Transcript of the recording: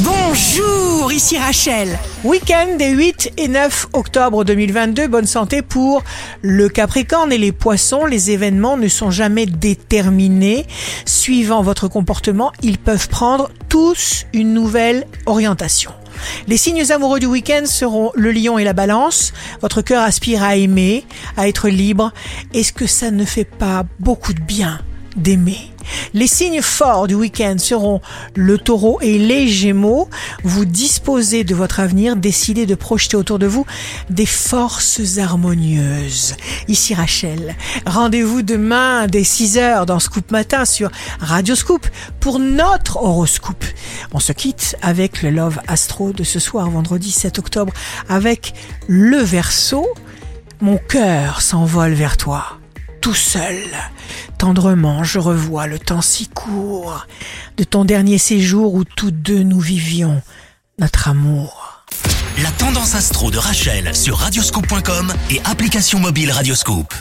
Bonjour, ici Rachel. Week-end des 8 et 9 octobre 2022. Bonne santé pour le Capricorne et les Poissons. Les événements ne sont jamais déterminés. Suivant votre comportement, ils peuvent prendre tous une nouvelle orientation. Les signes amoureux du week-end seront le lion et la balance. Votre cœur aspire à aimer, à être libre. Est-ce que ça ne fait pas beaucoup de bien? D'aimer les signes forts du week-end seront le taureau et les gémeaux. Vous disposez de votre avenir, décidez de projeter autour de vous des forces harmonieuses. Ici Rachel, rendez-vous demain dès 6h dans Scoop Matin sur Radio Scoop pour notre horoscope. On se quitte avec le Love Astro de ce soir, vendredi 7 octobre, avec le verso. Mon cœur s'envole vers toi tout seul. Tendrement, je revois le temps si court de ton dernier séjour où tous deux nous vivions notre amour. La tendance astro de Rachel sur radioscope.com et application mobile Radioscope.